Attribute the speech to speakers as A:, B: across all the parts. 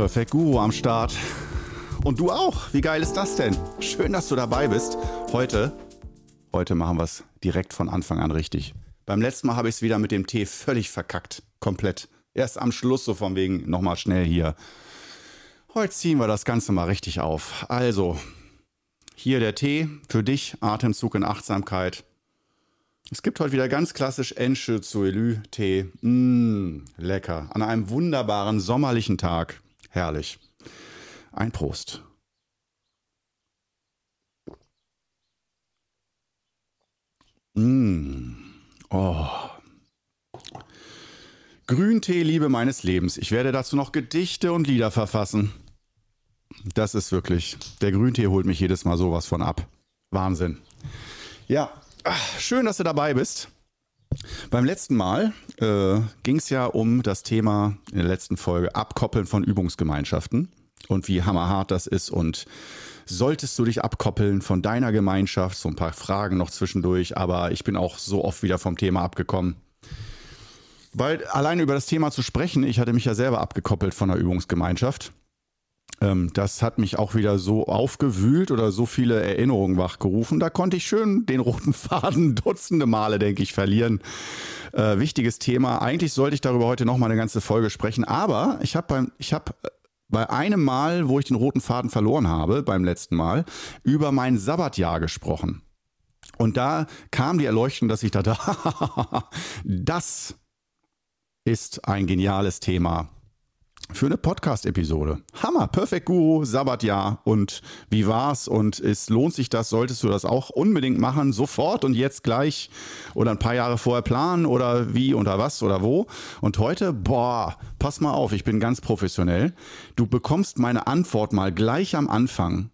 A: Perfect Guru am Start. Und du auch. Wie geil ist das denn? Schön, dass du dabei bist. Heute, heute machen wir es direkt von Anfang an richtig. Beim letzten Mal habe ich es wieder mit dem Tee völlig verkackt. Komplett. Erst am Schluss so von wegen nochmal schnell hier. Heute ziehen wir das Ganze mal richtig auf. Also, hier der Tee für dich, Atemzug in Achtsamkeit. Es gibt heute wieder ganz klassisch Enche Zuelü Tee. Mmh, lecker. An einem wunderbaren sommerlichen Tag. Herrlich. Ein Prost. Mmh. Oh. Grüntee, Liebe meines Lebens. Ich werde dazu noch Gedichte und Lieder verfassen. Das ist wirklich, der Grüntee holt mich jedes Mal sowas von ab. Wahnsinn. Ja, Ach, schön, dass du dabei bist. Beim letzten Mal äh, ging es ja um das Thema in der letzten Folge Abkoppeln von Übungsgemeinschaften und wie hammerhart das ist und solltest du dich abkoppeln von deiner Gemeinschaft, so ein paar Fragen noch zwischendurch, aber ich bin auch so oft wieder vom Thema abgekommen. Weil alleine über das Thema zu sprechen, ich hatte mich ja selber abgekoppelt von der Übungsgemeinschaft ähm, das hat mich auch wieder so aufgewühlt oder so viele Erinnerungen wachgerufen. Da konnte ich schön den roten Faden dutzende Male, denke ich, verlieren. Äh, wichtiges Thema. Eigentlich sollte ich darüber heute noch mal eine ganze Folge sprechen, aber ich habe beim, ich habe äh, bei einem Mal, wo ich den roten Faden verloren habe, beim letzten Mal, über mein Sabbatjahr gesprochen. Und da kam die Erleuchtung, dass ich dachte, das ist ein geniales Thema für eine Podcast-Episode. Hammer, Perfect Guru, Sabbatjahr und wie war's und es lohnt sich das, solltest du das auch unbedingt machen, sofort und jetzt gleich oder ein paar Jahre vorher planen oder wie oder was oder wo. Und heute, boah, pass mal auf, ich bin ganz professionell. Du bekommst meine Antwort mal gleich am Anfang.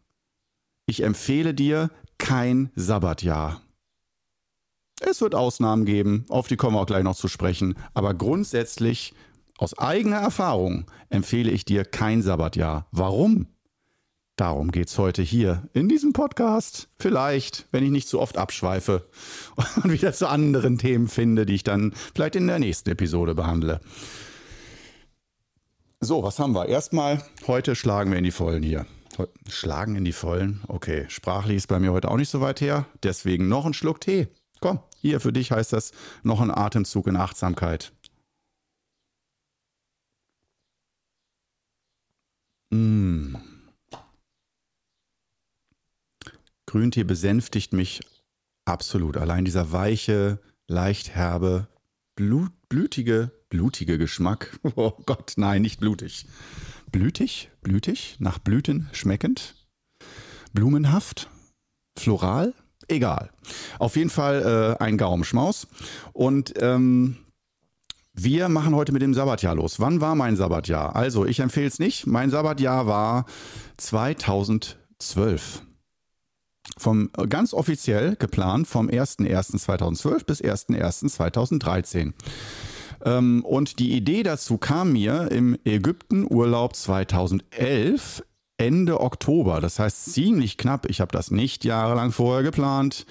A: Ich empfehle dir kein Sabbatjahr. Es wird Ausnahmen geben, auf die kommen wir auch gleich noch zu sprechen, aber grundsätzlich aus eigener Erfahrung empfehle ich dir kein Sabbatjahr. Warum? Darum geht es heute hier in diesem Podcast. Vielleicht, wenn ich nicht zu oft abschweife und wieder zu anderen Themen finde, die ich dann vielleicht in der nächsten Episode behandle. So, was haben wir? Erstmal, heute schlagen wir in die Vollen hier. Schlagen in die Vollen? Okay, sprachlich ist bei mir heute auch nicht so weit her. Deswegen noch ein Schluck Tee. Komm, hier für dich heißt das noch ein Atemzug in Achtsamkeit. Mmh. Grüntee besänftigt mich absolut. Allein dieser weiche, leicht herbe, blut, blütige, blutige Geschmack. Oh Gott, nein, nicht blutig. Blütig, blütig, nach Blüten schmeckend, blumenhaft, floral, egal. Auf jeden Fall äh, ein Gaumenschmaus. Und ähm, wir machen heute mit dem Sabbatjahr los. Wann war mein Sabbatjahr? Also, ich empfehle es nicht. Mein Sabbatjahr war 2012. Vom, ganz offiziell geplant vom 01.01.2012 bis 01.01.2013. Ähm, und die Idee dazu kam mir im Ägyptenurlaub 2011 Ende Oktober. Das heißt ziemlich knapp. Ich habe das nicht jahrelang vorher geplant.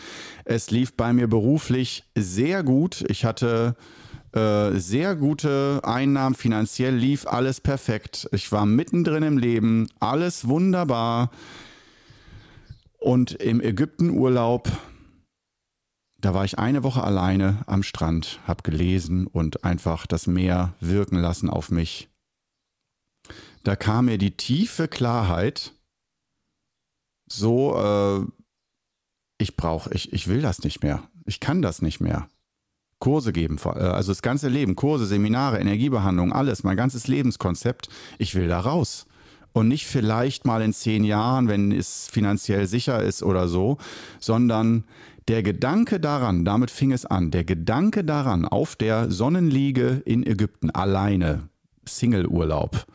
A: Es lief bei mir beruflich sehr gut. Ich hatte äh, sehr gute Einnahmen, finanziell lief alles perfekt. Ich war mittendrin im Leben, alles wunderbar. Und im Ägyptenurlaub, da war ich eine Woche alleine am Strand, habe gelesen und einfach das Meer wirken lassen auf mich. Da kam mir die tiefe Klarheit, so, äh, ich brauche, ich, ich will das nicht mehr. Ich kann das nicht mehr. Kurse geben, äh, also das ganze Leben, Kurse, Seminare, Energiebehandlung, alles, mein ganzes Lebenskonzept. Ich will da raus. Und nicht vielleicht mal in zehn Jahren, wenn es finanziell sicher ist oder so, sondern der Gedanke daran, damit fing es an, der Gedanke daran, auf der Sonnenliege in Ägypten alleine, Single-Urlaub,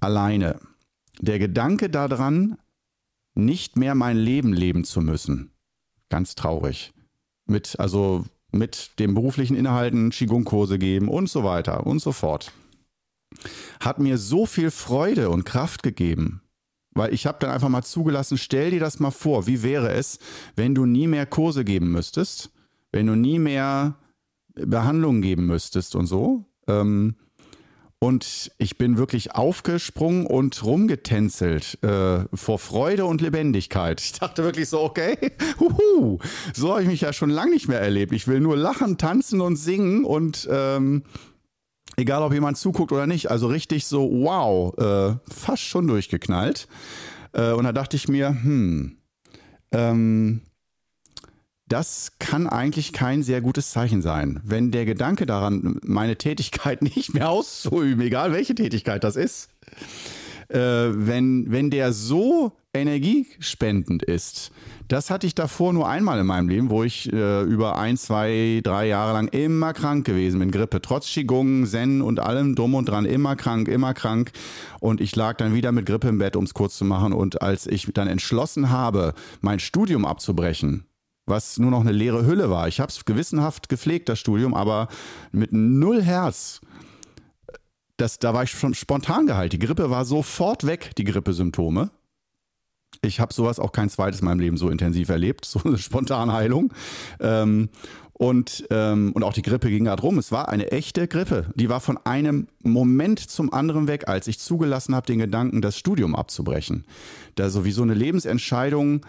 A: alleine, der Gedanke daran, nicht mehr mein Leben leben zu müssen. Ganz traurig. Mit, also mit dem beruflichen Inhalten Qigong-Kurse geben und so weiter und so fort. Hat mir so viel Freude und Kraft gegeben, weil ich habe dann einfach mal zugelassen, stell dir das mal vor, wie wäre es, wenn du nie mehr Kurse geben müsstest, wenn du nie mehr Behandlungen geben müsstest und so. Ähm, Und ich bin wirklich aufgesprungen und rumgetänzelt äh, vor Freude und Lebendigkeit. Ich dachte wirklich so, okay, huhu, so habe ich mich ja schon lange nicht mehr erlebt. Ich will nur lachen, tanzen und singen und ähm, egal ob jemand zuguckt oder nicht, also richtig so, wow, äh, fast schon durchgeknallt. Äh, und da dachte ich mir, hm, ähm, das kann eigentlich kein sehr gutes Zeichen sein. Wenn der Gedanke daran, meine Tätigkeit nicht mehr auszuüben, egal welche Tätigkeit das ist, äh, wenn, wenn der so energiespendend ist, das hatte ich davor nur einmal in meinem Leben, wo ich äh, über ein, zwei, drei Jahre lang immer krank gewesen bin, Grippe, trotz Qigong, Zen und allem drum und dran, immer krank, immer krank. Und ich lag dann wieder mit Grippe im Bett, um es kurz zu machen. Und als ich dann entschlossen habe, mein Studium abzubrechen, was nur noch eine leere Hülle war. Ich habe es gewissenhaft gepflegt, das Studium, aber mit null Herz. Das, da war ich schon spontan geheilt. Die Grippe war sofort weg, die Grippesymptome. Ich habe sowas auch kein zweites in meinem Leben so intensiv erlebt, so eine Spontanheilung. Ähm, und, ähm, und auch die Grippe ging da drum. Es war eine echte Grippe. Die war von einem Moment zum anderen weg, als ich zugelassen habe, den Gedanken, das Studium abzubrechen. Da sowieso eine Lebensentscheidung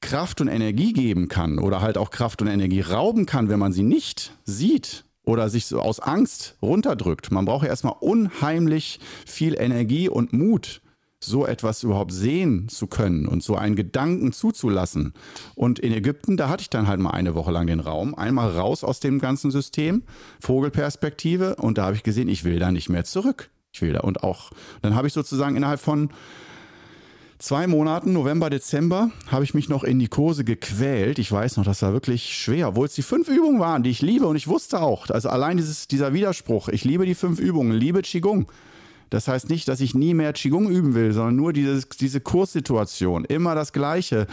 A: Kraft und Energie geben kann oder halt auch Kraft und Energie rauben kann, wenn man sie nicht sieht oder sich so aus Angst runterdrückt. Man braucht ja erstmal unheimlich viel Energie und Mut, so etwas überhaupt sehen zu können und so einen Gedanken zuzulassen. Und in Ägypten, da hatte ich dann halt mal eine Woche lang den Raum, einmal raus aus dem ganzen System, Vogelperspektive, und da habe ich gesehen, ich will da nicht mehr zurück. Ich will da und auch, dann habe ich sozusagen innerhalb von zwei Monaten, November, Dezember, habe ich mich noch in die Kurse gequält. Ich weiß noch, das war wirklich schwer, obwohl es die fünf Übungen waren, die ich liebe und ich wusste auch, also allein dieses, dieser Widerspruch, ich liebe die fünf Übungen, liebe Qigong. Das heißt nicht, dass ich nie mehr Qigong üben will, sondern nur dieses, diese Kurssituation. Immer das Gleiche.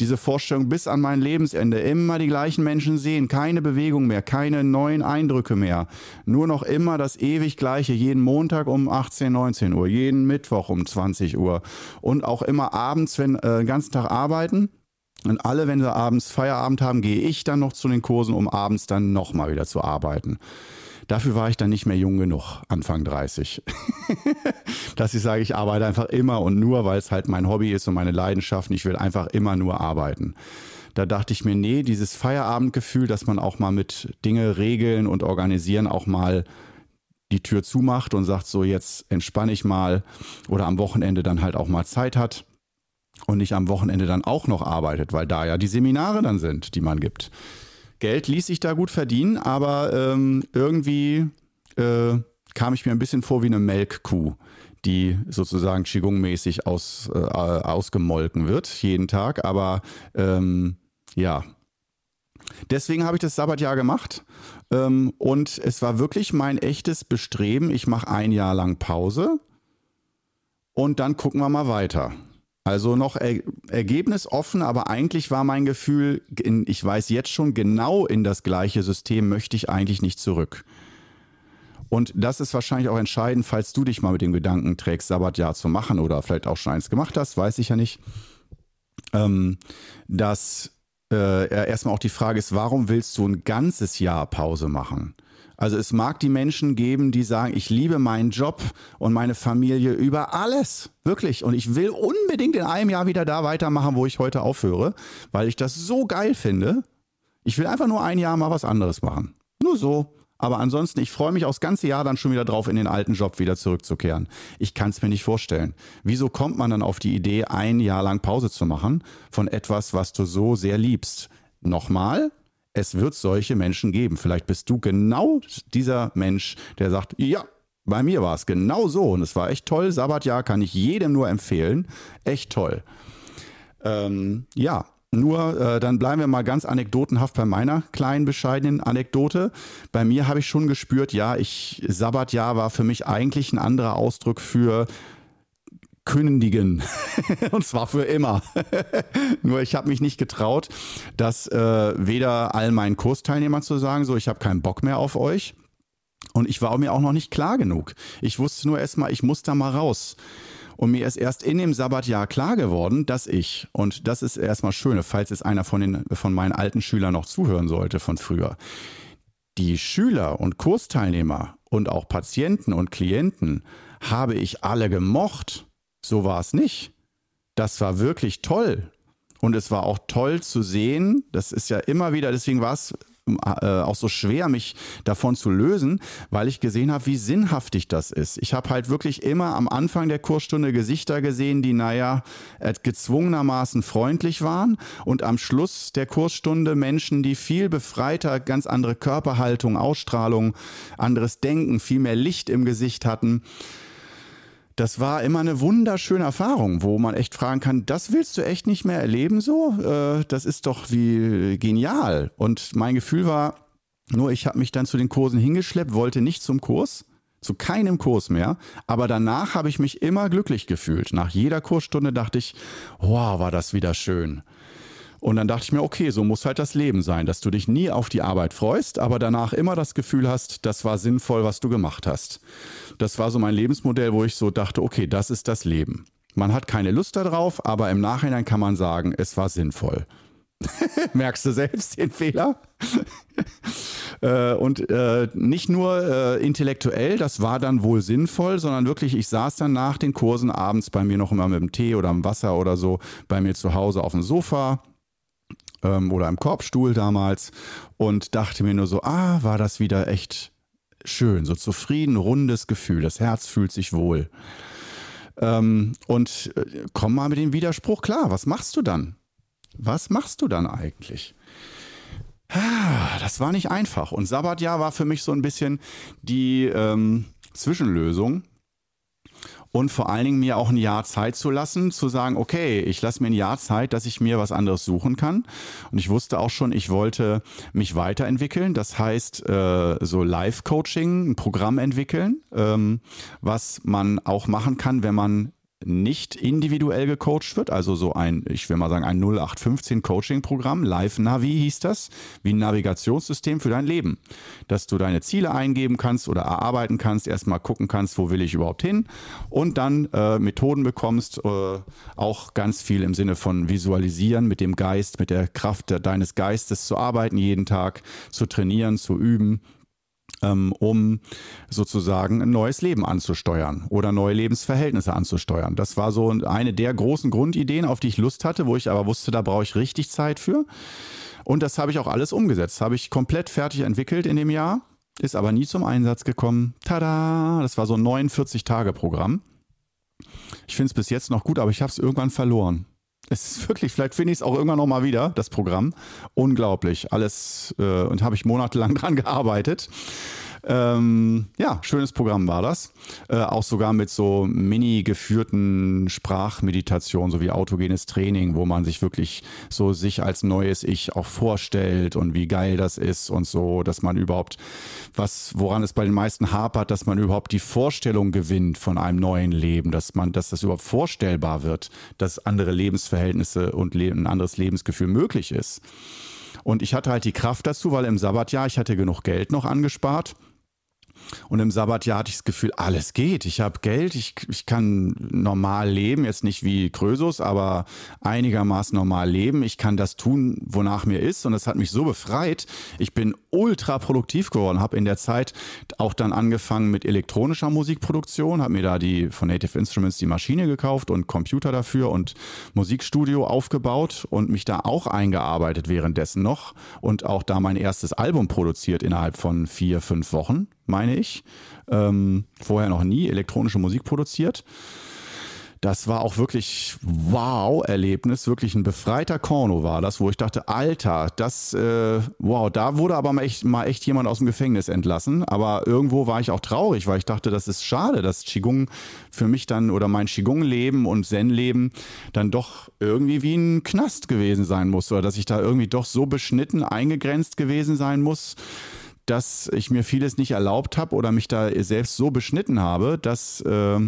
A: Diese Vorstellung bis an mein Lebensende. Immer die gleichen Menschen sehen. Keine Bewegung mehr. Keine neuen Eindrücke mehr. Nur noch immer das ewig Gleiche. Jeden Montag um 18, 19 Uhr. Jeden Mittwoch um 20 Uhr. Und auch immer abends, wenn äh, den ganzen Tag arbeiten. Und alle, wenn sie abends Feierabend haben, gehe ich dann noch zu den Kursen, um abends dann nochmal wieder zu arbeiten. Dafür war ich dann nicht mehr jung genug, Anfang 30. Dass ich sage, ich arbeite einfach immer und nur, weil es halt mein Hobby ist und meine Leidenschaft. Und ich will einfach immer nur arbeiten. Da dachte ich mir, nee, dieses Feierabendgefühl, dass man auch mal mit Dinge regeln und organisieren auch mal die Tür zumacht und sagt, so jetzt entspanne ich mal oder am Wochenende dann halt auch mal Zeit hat und nicht am Wochenende dann auch noch arbeitet, weil da ja die Seminare dann sind, die man gibt. Geld ließ sich da gut verdienen, aber ähm, irgendwie äh, kam ich mir ein bisschen vor wie eine Melkkuh, die sozusagen Qigong-mäßig aus, äh, ausgemolken wird, jeden Tag. Aber ähm, ja, deswegen habe ich das Sabbatjahr gemacht. Ähm, und es war wirklich mein echtes Bestreben. Ich mache ein Jahr lang Pause und dann gucken wir mal weiter. Also noch er ergebnisoffen, aber eigentlich war mein Gefühl, in, ich weiß jetzt schon genau in das gleiche System möchte ich eigentlich nicht zurück. Und das ist wahrscheinlich auch entscheidend, falls du dich mal mit dem Gedanken trägst, Sabbatjahr zu machen oder vielleicht auch schon eins gemacht hast, weiß ich ja nicht. Ähm, dass äh, erstmal auch die Frage ist, warum willst du ein ganzes Jahr Pause machen? Also es mag die Menschen geben, die sagen, ich liebe meinen Job und meine Familie über alles. Wirklich. Und ich will unbedingt in einem Jahr wieder da weitermachen, wo ich heute aufhöre, weil ich das so geil finde. Ich will einfach nur ein Jahr mal was anderes machen. Nur so. Aber ansonsten, ich freue mich aufs ganze Jahr dann schon wieder drauf, in den alten Job wieder zurückzukehren. Ich kann es mir nicht vorstellen. Wieso kommt man dann auf die Idee, ein Jahr lang Pause zu machen von etwas, was du so sehr liebst? Nochmal, es wird solche Menschen geben. Vielleicht bist du genau dieser Mensch, der sagt, ja, bei mir war es genau so und es war echt toll. Sabbatjahr kann ich jedem nur empfehlen. Echt toll. Ähm, ja, nur äh, dann bleiben wir mal ganz anekdotenhaft bei meiner kleinen bescheidenen Anekdote. Bei mir habe ich schon gespürt, ja, ich Sabbatjahr war für mich eigentlich ein anderer Ausdruck für kündigen. und zwar für immer. Nur ich habe mich nicht getraut, das äh, weder all meinen Kursteilnehmern zu sagen, so ich habe keinen Bock mehr auf euch. Und ich war mir auch noch nicht klar genug. Ich wusste nur erstmal, ich muss da mal raus. Und mir ist erst in dem Sabbatjahr klar geworden, dass ich, und das ist erstmal schön, falls es einer von, den, von meinen alten Schülern noch zuhören sollte von früher, die Schüler und Kursteilnehmer und auch Patienten und Klienten habe ich alle gemocht. So war es nicht. Das war wirklich toll. Und es war auch toll zu sehen, das ist ja immer wieder, deswegen war es äh, auch so schwer, mich davon zu lösen, weil ich gesehen habe, wie sinnhaftig das ist. Ich habe halt wirklich immer am Anfang der Kursstunde Gesichter gesehen, die, naja, äh, gezwungenermaßen freundlich waren und am Schluss der Kursstunde Menschen, die viel befreiter, ganz andere Körperhaltung, Ausstrahlung, anderes Denken, viel mehr Licht im Gesicht hatten das war immer eine wunderschöne Erfahrung, wo man echt fragen kann, das willst du echt nicht mehr erleben so? Äh, das ist doch wie genial. Und mein Gefühl war, nur ich habe mich dann zu den Kursen hingeschleppt, wollte nicht zum Kurs, zu keinem Kurs mehr. Aber danach habe ich mich immer glücklich gefühlt. Nach jeder Kursstunde dachte ich, wow, war das wieder schön. Und dann dachte ich mir, okay, so muss halt das Leben sein, dass du dich nie auf die Arbeit freust, aber danach immer das Gefühl hast, das war sinnvoll, was du gemacht hast. Das war so mein Lebensmodell, wo ich so dachte, okay, das ist das Leben. Man hat keine Lust darauf, aber im Nachhinein kann man sagen, es war sinnvoll. Merkst du selbst den Fehler? äh, und äh, nicht nur äh, intellektuell, das war dann wohl sinnvoll, sondern wirklich, ich saß dann nach den Kursen abends bei mir noch immer mit dem Tee oder dem Wasser oder so bei mir zu Hause auf dem Sofa ähm, oder im Korbstuhl damals und dachte mir nur so, ah, war das wieder echt schön, so zufrieden, rundes Gefühl, das Herz fühlt sich wohl. Ähm, und äh, komm mal mit dem Widerspruch klar, was machst du dann? Was machst du dann eigentlich? Ah, das war nicht einfach. Und Sabbatjahr war für mich so ein bisschen die ähm, Zwischenlösung, und vor allen Dingen mir auch ein Jahr Zeit zu lassen, zu sagen, okay, ich lasse mir ein Jahr Zeit, dass ich mir was anderes suchen kann. Und ich wusste auch schon, ich wollte mich weiterentwickeln. Das heißt, äh, so Live-Coaching, ein Programm entwickeln, ähm, was man auch machen kann, wenn man nicht individuell gecoacht wird, also so ein, ich will mal sagen, ein 0815 Coaching-Programm, Live Navi hieß das, wie ein Navigationssystem für dein Leben, dass du deine Ziele eingeben kannst oder erarbeiten kannst, erstmal gucken kannst, wo will ich überhaupt hin und dann äh, Methoden bekommst, äh, auch ganz viel im Sinne von visualisieren, mit dem Geist, mit der Kraft deines Geistes zu arbeiten, jeden Tag zu trainieren, zu üben ähm, um sozusagen ein neues Leben anzusteuern oder neue Lebensverhältnisse anzusteuern. Das war so eine der großen Grundideen, auf die ich Lust hatte, wo ich aber wusste, da brauche ich richtig Zeit für. Und das habe ich auch alles umgesetzt. Habe ich komplett fertig entwickelt in dem Jahr, ist aber nie zum Einsatz gekommen. Tada! Das war so ein 49-Tage-Programm. Ich finde es bis jetzt noch gut, aber ich habe es irgendwann verloren. Es ist wirklich, vielleicht finde ich es auch irgendwann nochmal wieder, das Programm. Unglaublich. Alles äh, und habe ich monatelang dran gearbeitet. Ähm, ja, schönes Programm war das. Äh, auch sogar mit so mini geführten Sprachmeditationen, so wie autogenes Training, wo man sich wirklich so sich als neues Ich auch vorstellt und wie geil das ist und so, dass man überhaupt was, woran es bei den meisten hapert, dass man überhaupt die Vorstellung gewinnt von einem neuen Leben, dass man, dass das überhaupt vorstellbar wird, dass andere Lebensverhältnisse und ein anderes Lebensgefühl möglich ist. Und ich hatte halt die Kraft dazu, weil im Sabbatjahr ich hatte genug Geld noch angespart und im Sabbatjahr hatte ich das Gefühl, alles geht. Ich habe Geld, ich, ich kann normal leben, jetzt nicht wie Krösus, aber einigermaßen normal leben. Ich kann das tun, wonach mir ist. Und das hat mich so befreit. Ich bin ultra produktiv geworden, habe in der Zeit auch dann angefangen mit elektronischer Musikproduktion, habe mir da die von Native Instruments die Maschine gekauft und Computer dafür und Musikstudio aufgebaut und mich da auch eingearbeitet währenddessen noch und auch da mein erstes Album produziert innerhalb von vier, fünf Wochen meine ich. Ähm, vorher noch nie elektronische Musik produziert. Das war auch wirklich wow-Erlebnis, wirklich ein befreiter Korno war das, wo ich dachte, Alter, das, äh, wow, da wurde aber mal echt, mal echt jemand aus dem Gefängnis entlassen. Aber irgendwo war ich auch traurig, weil ich dachte, das ist schade, dass Qigong für mich dann oder mein Qigong-Leben und Zen-Leben dann doch irgendwie wie ein Knast gewesen sein muss oder dass ich da irgendwie doch so beschnitten, eingegrenzt gewesen sein muss dass ich mir vieles nicht erlaubt habe oder mich da selbst so beschnitten habe, dass äh,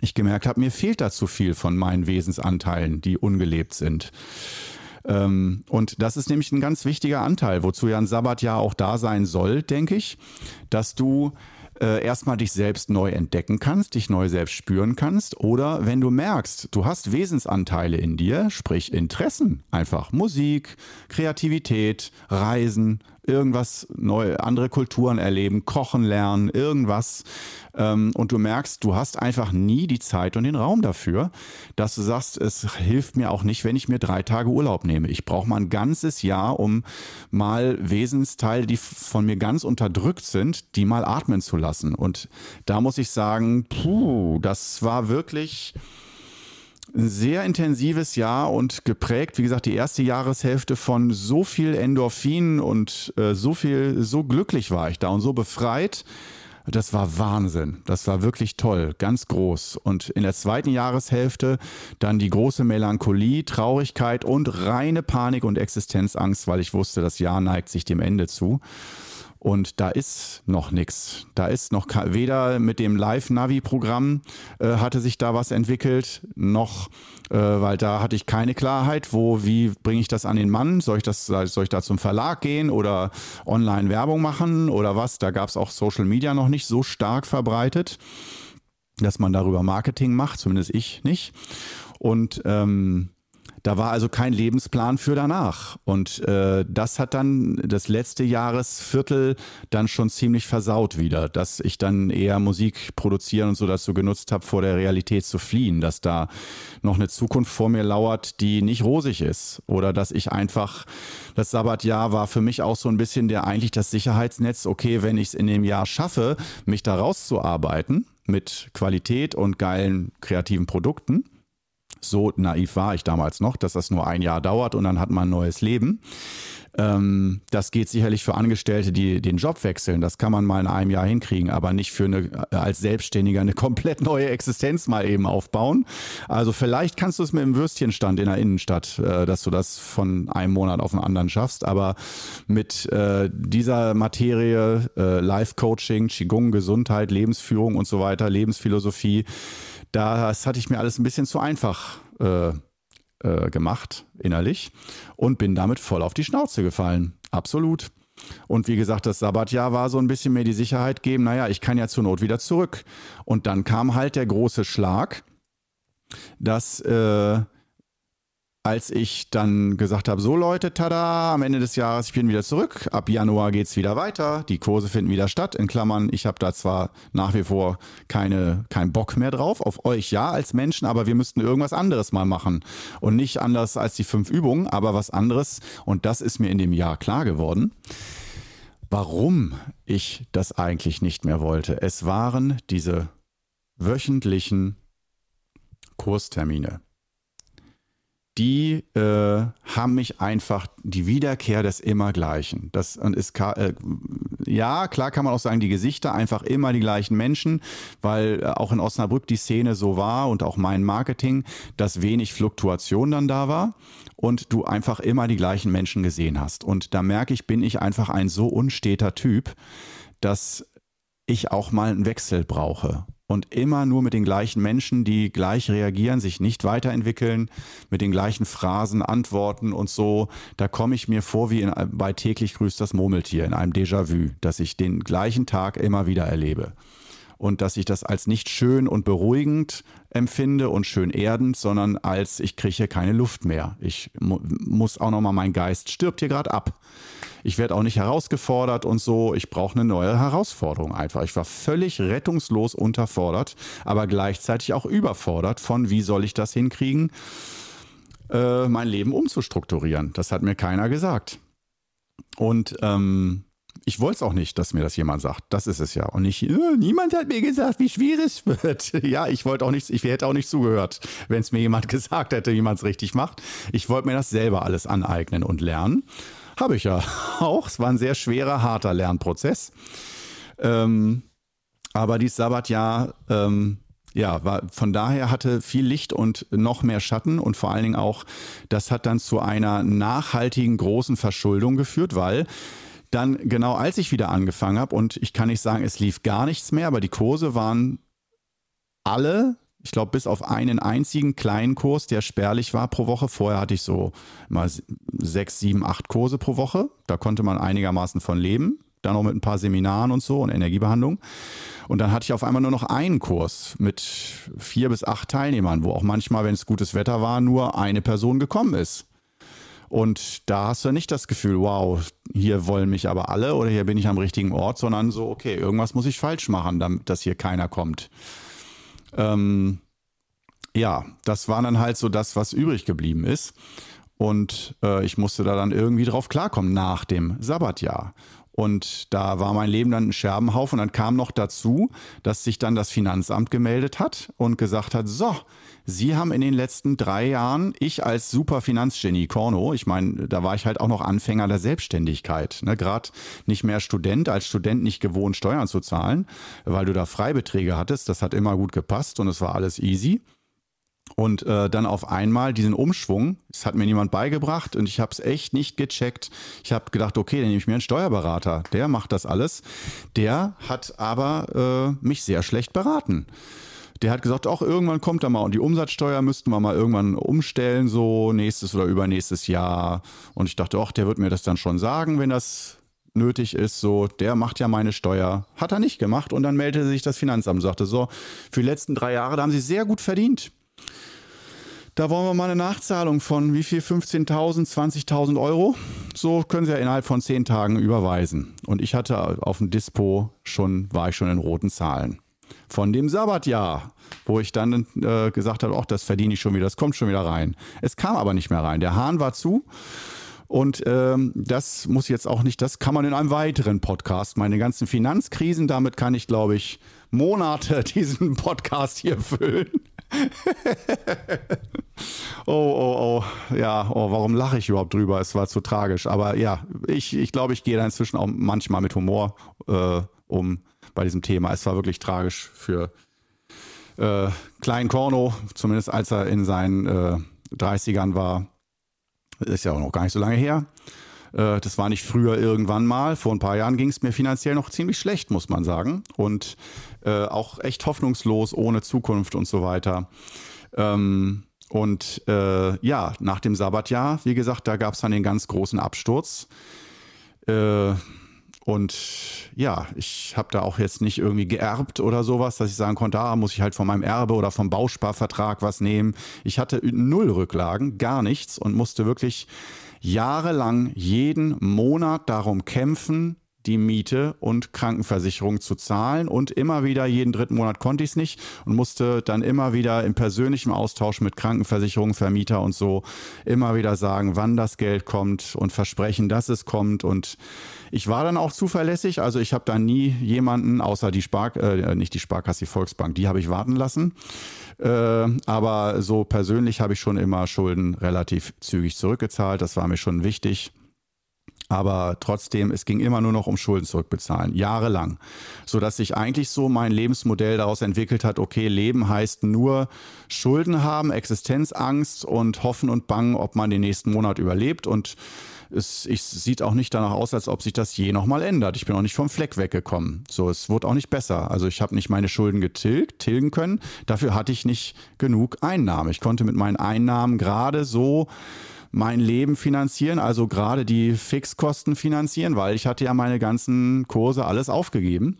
A: ich gemerkt habe, mir fehlt da zu viel von meinen Wesensanteilen, die ungelebt sind. Ähm, und das ist nämlich ein ganz wichtiger Anteil, wozu ja ein Sabbat ja auch da sein soll, denke ich, dass du äh, erstmal dich selbst neu entdecken kannst, dich neu selbst spüren kannst. Oder wenn du merkst, du hast Wesensanteile in dir, sprich Interessen, einfach Musik, Kreativität, Reisen, irgendwas neu, andere Kulturen erleben, kochen lernen, irgendwas. Ähm, und du merkst, du hast einfach nie die Zeit und den Raum dafür, dass du sagst, es hilft mir auch nicht, wenn ich mir drei Tage Urlaub nehme. Ich brauche mal ein ganzes Jahr, um mal Wesensteile, die von mir ganz unterdrückt sind, die mal atmen zu lassen. Und da muss ich sagen, puh, das war wirklich ein sehr intensives Jahr und geprägt, wie gesagt, die erste Jahreshälfte von so viel Endorphin und äh, so viel, so glücklich war ich da und so befreit. Das war Wahnsinn. Das war wirklich toll, ganz groß. Und in der zweiten Jahreshälfte dann die große Melancholie, Traurigkeit und reine Panik und Existenzangst, weil ich wusste, das Jahr neigt sich dem Ende zu. Und da ist noch nichts. Da ist noch weder mit dem Live-Navi-Programm äh, hatte sich da was entwickelt, noch, äh, weil da hatte ich keine Klarheit, wo, wie bringe ich das an den Mann? Soll ich das, soll ich da zum Verlag gehen oder online Werbung machen oder was? Da gab es auch Social Media noch nicht so stark verbreitet, dass man darüber Marketing macht, zumindest ich nicht. Und ähm, da war also kein Lebensplan für danach. Und äh, das hat dann das letzte Jahresviertel dann schon ziemlich versaut wieder, dass ich dann eher Musik produzieren und so dazu genutzt habe, vor der Realität zu fliehen, dass da noch eine Zukunft vor mir lauert, die nicht rosig ist. Oder dass ich einfach, das Sabbatjahr war für mich auch so ein bisschen der eigentlich das Sicherheitsnetz, okay, wenn ich es in dem Jahr schaffe, mich da rauszuarbeiten mit Qualität und geilen kreativen Produkten so naiv war ich damals noch, dass das nur ein Jahr dauert und dann hat man ein neues Leben. Ähm, das geht sicherlich für Angestellte, die den Job wechseln. Das kann man mal in einem Jahr hinkriegen, aber nicht für eine, äh, als Selbstständiger eine komplett neue Existenz mal eben aufbauen. Also vielleicht kannst du es mit dem Würstchenstand in der Innenstadt, äh, dass du das von einem Monat auf den anderen schaffst. Aber mit äh, dieser Materie, äh, Life-Coaching, Qigong, Gesundheit, Lebensführung und so weiter, Lebensphilosophie, das hatte ich mir alles ein bisschen zu einfach äh, äh, gemacht, innerlich, und bin damit voll auf die Schnauze gefallen. Absolut. Und wie gesagt, das Sabbatjahr war so ein bisschen mir die Sicherheit geben, naja, ich kann ja zur Not wieder zurück. Und dann kam halt der große Schlag, dass äh, als ich dann gesagt habe, so Leute, tada, am Ende des Jahres, ich bin wieder zurück, ab Januar geht es wieder weiter, die Kurse finden wieder statt, in Klammern, ich habe da zwar nach wie vor keine, keinen Bock mehr drauf, auf euch ja als Menschen, aber wir müssten irgendwas anderes mal machen. Und nicht anders als die fünf Übungen, aber was anderes. Und das ist mir in dem Jahr klar geworden. Warum ich das eigentlich nicht mehr wollte. Es waren diese wöchentlichen Kurstermine die äh, haben mich einfach die Wiederkehr des Immergleichen. Das ist äh, ja klar kann man auch sagen, die Gesichter einfach immer die gleichen Menschen, weil äh, auch in Osnabrück die Szene so war und auch mein Marketing, dass wenig Fluktuation dann da war und du einfach immer die gleichen Menschen gesehen hast. Und da merke ich, bin ich einfach ein so unsteter Typ, dass ich auch mal einen Wechsel brauche und immer nur mit den gleichen Menschen, die gleich reagieren, sich nicht weiterentwickeln, mit den gleichen Phrasen, Antworten und so, da komme ich mir vor wie in, bei täglich grüßt das Murmeltier in einem Déjà-vu, dass ich den gleichen Tag immer wieder erlebe und dass ich das als nicht schön und beruhigend empfinde und schön erdend, sondern als ich kriege keine Luft mehr. Ich mu muss auch noch mal mein Geist stirbt hier gerade ab. Ich werde auch nicht herausgefordert und so. Ich brauche eine neue Herausforderung einfach. Ich war völlig rettungslos unterfordert, aber gleichzeitig auch überfordert von, wie soll ich das hinkriegen, äh, mein Leben umzustrukturieren. Das hat mir keiner gesagt. Und ähm, ich wollte es auch nicht, dass mir das jemand sagt. Das ist es ja. Und nicht, äh, niemand hat mir gesagt, wie schwierig es wird. ja, ich wollte auch nicht, ich hätte auch nicht zugehört, wenn es mir jemand gesagt hätte, wie man es richtig macht. Ich wollte mir das selber alles aneignen und lernen. Habe ich ja auch. Es war ein sehr schwerer, harter Lernprozess. Ähm, aber dieses Sabbatjahr, ähm, ja, war von daher hatte viel Licht und noch mehr Schatten und vor allen Dingen auch, das hat dann zu einer nachhaltigen großen Verschuldung geführt, weil dann genau als ich wieder angefangen habe und ich kann nicht sagen, es lief gar nichts mehr, aber die Kurse waren alle, ich glaube bis auf einen einzigen kleinen Kurs, der spärlich war pro Woche. Vorher hatte ich so mal sechs, sieben, acht Kurse pro Woche. Da konnte man einigermaßen von leben. Dann noch mit ein paar Seminaren und so und Energiebehandlung. Und dann hatte ich auf einmal nur noch einen Kurs mit vier bis acht Teilnehmern, wo auch manchmal, wenn es gutes Wetter war, nur eine Person gekommen ist. Und da hast du nicht das Gefühl, wow, hier wollen mich aber alle oder hier bin ich am richtigen Ort, sondern so, okay, irgendwas muss ich falsch machen, damit dass hier keiner kommt. Ähm, ja, das war dann halt so das, was übrig geblieben ist. Und äh, ich musste da dann irgendwie drauf klarkommen nach dem Sabbatjahr. Und da war mein Leben dann ein Scherbenhaufen. Und dann kam noch dazu, dass sich dann das Finanzamt gemeldet hat und gesagt hat, so, Sie haben in den letzten drei Jahren, ich als super Finanzgenie, Korno, ich meine, da war ich halt auch noch Anfänger der Selbstständigkeit. Ne? Gerade nicht mehr Student, als Student nicht gewohnt, Steuern zu zahlen, weil du da Freibeträge hattest. Das hat immer gut gepasst und es war alles easy. Und äh, dann auf einmal diesen Umschwung, das hat mir niemand beigebracht und ich habe es echt nicht gecheckt. Ich habe gedacht, okay, dann nehme ich mir einen Steuerberater, der macht das alles. Der hat aber äh, mich sehr schlecht beraten. Der hat gesagt, auch irgendwann kommt er mal und die Umsatzsteuer müssten wir mal irgendwann umstellen, so nächstes oder übernächstes Jahr. Und ich dachte, ach, der wird mir das dann schon sagen, wenn das nötig ist, so, der macht ja meine Steuer. Hat er nicht gemacht und dann meldete sich das Finanzamt und sagte, so, für die letzten drei Jahre, da haben Sie sehr gut verdient. Da wollen wir mal eine Nachzahlung von wie viel? 15.000, 20.000 Euro. So können Sie ja innerhalb von zehn Tagen überweisen. Und ich hatte auf dem Dispo schon, war ich schon in roten Zahlen. Von dem Sabbatjahr, wo ich dann äh, gesagt habe, ach, das verdiene ich schon wieder, das kommt schon wieder rein. Es kam aber nicht mehr rein. Der Hahn war zu. Und ähm, das muss jetzt auch nicht, das kann man in einem weiteren Podcast, meine ganzen Finanzkrisen, damit kann ich, glaube ich, Monate diesen Podcast hier füllen. oh, oh, oh. Ja, oh, warum lache ich überhaupt drüber? Es war zu tragisch. Aber ja, ich, ich glaube, ich gehe da inzwischen auch manchmal mit Humor äh, um bei diesem Thema. Es war wirklich tragisch für äh, Klein Korno, zumindest als er in seinen äh, 30ern war. Ist ja auch noch gar nicht so lange her. Äh, das war nicht früher irgendwann mal. Vor ein paar Jahren ging es mir finanziell noch ziemlich schlecht, muss man sagen. Und äh, auch echt hoffnungslos, ohne Zukunft und so weiter. Ähm, und äh, ja, nach dem Sabbatjahr, wie gesagt, da gab es dann den ganz großen Absturz. Äh, und ja, ich habe da auch jetzt nicht irgendwie geerbt oder sowas, dass ich sagen konnte, ah, muss ich halt von meinem Erbe oder vom Bausparvertrag was nehmen. Ich hatte null Rücklagen, gar nichts und musste wirklich jahrelang jeden Monat darum kämpfen, die Miete und Krankenversicherung zu zahlen. Und immer wieder, jeden dritten Monat konnte ich es nicht und musste dann immer wieder im persönlichen Austausch mit Krankenversicherung, Vermieter und so immer wieder sagen, wann das Geld kommt und versprechen, dass es kommt. Und ich war dann auch zuverlässig. Also ich habe da nie jemanden, außer die Spark, äh, nicht die Sparkasse, die Volksbank, die habe ich warten lassen. Äh, aber so persönlich habe ich schon immer Schulden relativ zügig zurückgezahlt. Das war mir schon wichtig. Aber trotzdem, es ging immer nur noch um Schulden zurückbezahlen, jahrelang. So dass sich eigentlich so mein Lebensmodell daraus entwickelt hat, okay, Leben heißt nur Schulden haben, Existenzangst und hoffen und bangen, ob man den nächsten Monat überlebt. Und es, es sieht auch nicht danach aus, als ob sich das je nochmal ändert. Ich bin auch nicht vom Fleck weggekommen. So, es wurde auch nicht besser. Also ich habe nicht meine Schulden getilgt, tilgen können. Dafür hatte ich nicht genug Einnahmen. Ich konnte mit meinen Einnahmen gerade so mein Leben finanzieren, also gerade die Fixkosten finanzieren, weil ich hatte ja meine ganzen Kurse alles aufgegeben.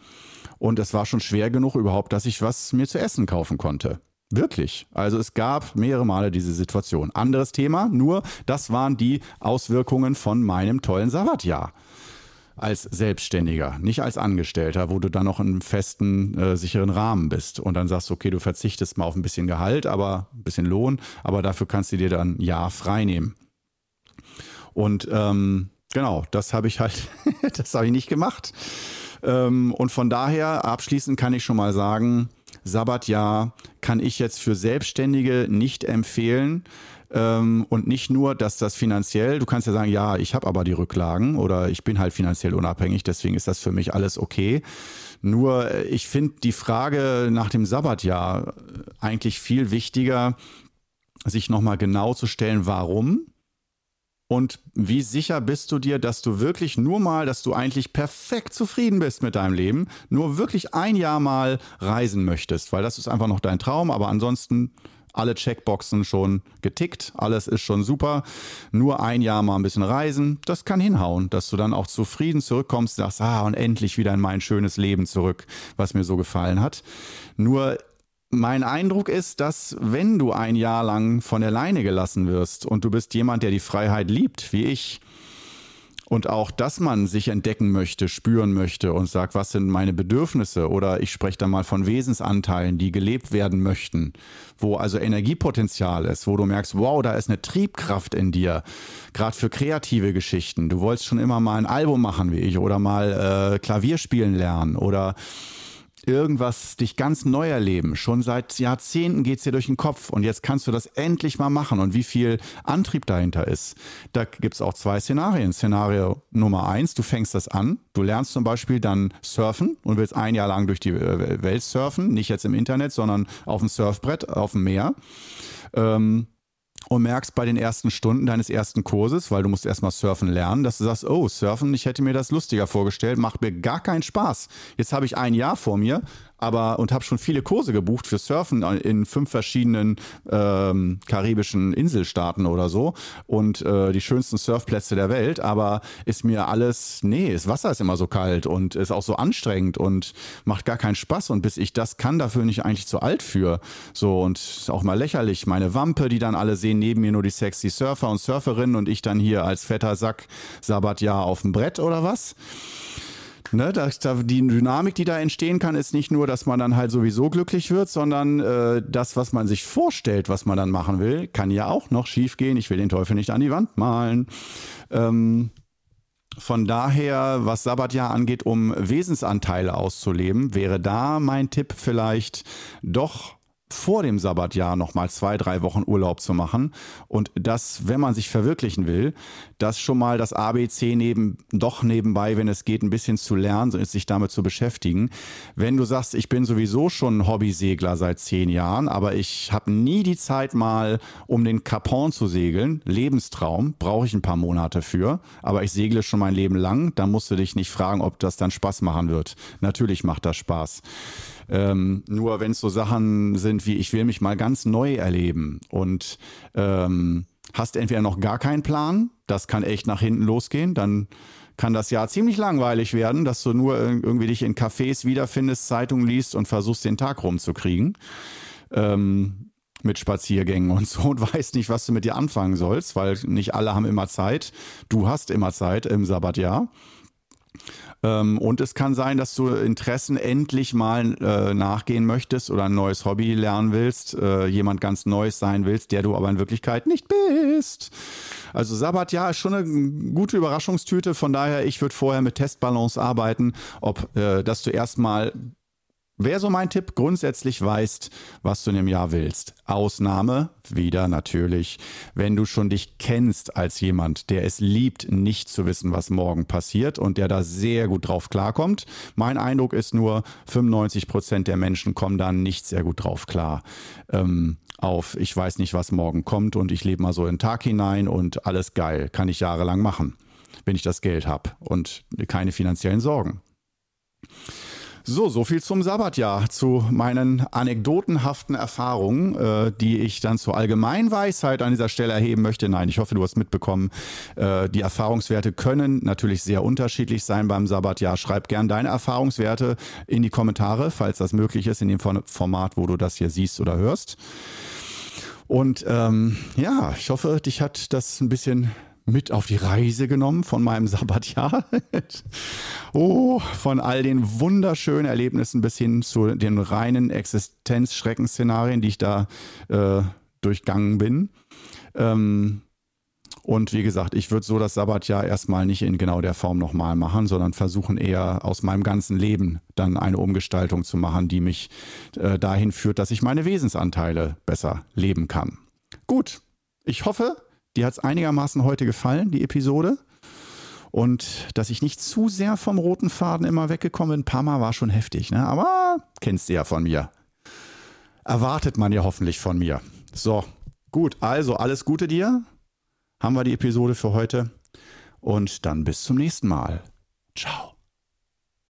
A: Und es war schon schwer genug überhaupt, dass ich was mir zu essen kaufen konnte. Wirklich. Also es gab mehrere Male diese Situation. Anderes Thema, nur das waren die Auswirkungen von meinem tollen Sabbatjahr. Als Selbstständiger, nicht als Angestellter, wo du dann noch in einem festen, äh, sicheren Rahmen bist und dann sagst, okay, du verzichtest mal auf ein bisschen Gehalt, aber ein bisschen Lohn, aber dafür kannst du dir dann ein Jahr frei nehmen. Und ähm, genau, das habe ich halt, das habe ich nicht gemacht. Ähm, und von daher, abschließend kann ich schon mal sagen, Sabbatjahr kann ich jetzt für Selbstständige nicht empfehlen. Ähm, und nicht nur, dass das finanziell, du kannst ja sagen, ja, ich habe aber die Rücklagen oder ich bin halt finanziell unabhängig, deswegen ist das für mich alles okay. Nur äh, ich finde die Frage nach dem Sabbatjahr eigentlich viel wichtiger, sich nochmal genau zu stellen, warum und wie sicher bist du dir, dass du wirklich nur mal, dass du eigentlich perfekt zufrieden bist mit deinem Leben, nur wirklich ein Jahr mal reisen möchtest? Weil das ist einfach noch dein Traum, aber ansonsten alle Checkboxen schon getickt, alles ist schon super. Nur ein Jahr mal ein bisschen reisen, das kann hinhauen, dass du dann auch zufrieden zurückkommst, sagst, ah, und endlich wieder in mein schönes Leben zurück, was mir so gefallen hat. Nur mein Eindruck ist, dass wenn du ein Jahr lang von der Leine gelassen wirst und du bist jemand, der die Freiheit liebt, wie ich, und auch, dass man sich entdecken möchte, spüren möchte und sagt, was sind meine Bedürfnisse? Oder ich spreche da mal von Wesensanteilen, die gelebt werden möchten, wo also Energiepotenzial ist, wo du merkst, wow, da ist eine Triebkraft in dir, gerade für kreative Geschichten. Du wolltest schon immer mal ein Album machen wie ich oder mal äh, Klavier spielen lernen oder irgendwas dich ganz neu erleben. Schon seit Jahrzehnten geht's dir durch den Kopf und jetzt kannst du das endlich mal machen und wie viel Antrieb dahinter ist. Da gibt's auch zwei Szenarien. Szenario Nummer eins, du fängst das an, du lernst zum Beispiel dann surfen und willst ein Jahr lang durch die äh, Welt surfen, nicht jetzt im Internet, sondern auf dem Surfbrett, auf dem Meer. Ähm, und merkst bei den ersten Stunden deines ersten Kurses, weil du musst erstmal surfen lernen, dass du sagst, oh, surfen, ich hätte mir das lustiger vorgestellt, macht mir gar keinen Spaß. Jetzt habe ich ein Jahr vor mir, aber und habe schon viele Kurse gebucht für Surfen in fünf verschiedenen ähm, karibischen Inselstaaten oder so und äh, die schönsten Surfplätze der Welt, aber ist mir alles, nee, das Wasser ist immer so kalt und ist auch so anstrengend und macht gar keinen Spaß und bis ich das kann, dafür bin ich eigentlich zu alt für. So und auch mal lächerlich, meine Wampe, die dann alle sehen neben mir nur die sexy Surfer und Surferinnen und ich dann hier als fetter Sack Sabbatjahr auf dem Brett oder was? Ne, das, die Dynamik, die da entstehen kann, ist nicht nur, dass man dann halt sowieso glücklich wird, sondern äh, das, was man sich vorstellt, was man dann machen will, kann ja auch noch schief gehen. Ich will den Teufel nicht an die Wand malen. Ähm, von daher, was Sabbatjahr angeht, um Wesensanteile auszuleben, wäre da mein Tipp vielleicht doch vor dem Sabbatjahr noch mal zwei, drei Wochen Urlaub zu machen und das, wenn man sich verwirklichen will, das schon mal das ABC neben, doch nebenbei, wenn es geht, ein bisschen zu lernen und sich damit zu beschäftigen. Wenn du sagst, ich bin sowieso schon Hobbysegler seit zehn Jahren, aber ich habe nie die Zeit mal, um den Capon zu segeln, Lebenstraum, brauche ich ein paar Monate für, aber ich segle schon mein Leben lang, dann musst du dich nicht fragen, ob das dann Spaß machen wird. Natürlich macht das Spaß. Ähm, nur wenn es so Sachen sind wie, ich will mich mal ganz neu erleben und ähm, hast entweder noch gar keinen Plan, das kann echt nach hinten losgehen, dann kann das Jahr ziemlich langweilig werden, dass du nur irgendwie dich in Cafés wiederfindest, Zeitungen liest und versuchst den Tag rumzukriegen. Ähm, mit Spaziergängen und so und weißt nicht, was du mit dir anfangen sollst, weil nicht alle haben immer Zeit. Du hast immer Zeit im Sabbatjahr. Ähm, und es kann sein, dass du Interessen endlich mal äh, nachgehen möchtest oder ein neues Hobby lernen willst, äh, jemand ganz Neues sein willst, der du aber in Wirklichkeit nicht bist. Also Sabbat, ja, ist schon eine gute Überraschungstüte. Von daher, ich würde vorher mit Testbalance arbeiten, ob äh, dass du erstmal Wäre so mein Tipp, grundsätzlich weißt, was du in dem Jahr willst. Ausnahme, wieder natürlich, wenn du schon dich kennst als jemand, der es liebt, nicht zu wissen, was morgen passiert und der da sehr gut drauf klarkommt. Mein Eindruck ist nur, 95 Prozent der Menschen kommen da nicht sehr gut drauf klar. Ähm, auf, ich weiß nicht, was morgen kommt und ich lebe mal so in den Tag hinein und alles geil, kann ich jahrelang machen, wenn ich das Geld habe und keine finanziellen Sorgen. So, so viel zum Sabbatjahr, zu meinen anekdotenhaften Erfahrungen, äh, die ich dann zur Allgemeinweisheit an dieser Stelle erheben möchte. Nein, ich hoffe, du hast mitbekommen, äh, die Erfahrungswerte können natürlich sehr unterschiedlich sein beim Sabbatjahr. Schreib gern deine Erfahrungswerte in die Kommentare, falls das möglich ist, in dem Format, wo du das hier siehst oder hörst. Und ähm, ja, ich hoffe, dich hat das ein bisschen mit auf die Reise genommen von meinem Sabbatjahr. oh, von all den wunderschönen Erlebnissen bis hin zu den reinen Existenzschreckensszenarien, die ich da äh, durchgangen bin. Ähm, und wie gesagt, ich würde so das Sabbatjahr erstmal nicht in genau der Form nochmal machen, sondern versuchen eher aus meinem ganzen Leben dann eine Umgestaltung zu machen, die mich äh, dahin führt, dass ich meine Wesensanteile besser leben kann. Gut, ich hoffe, Dir hat es einigermaßen heute gefallen, die Episode. Und dass ich nicht zu sehr vom roten Faden immer weggekommen bin. Ein paar Mal war schon heftig, ne? Aber kennst du ja von mir. Erwartet man ja hoffentlich von mir. So, gut. Also alles Gute dir. Haben wir die Episode für heute. Und dann bis zum nächsten Mal. Ciao.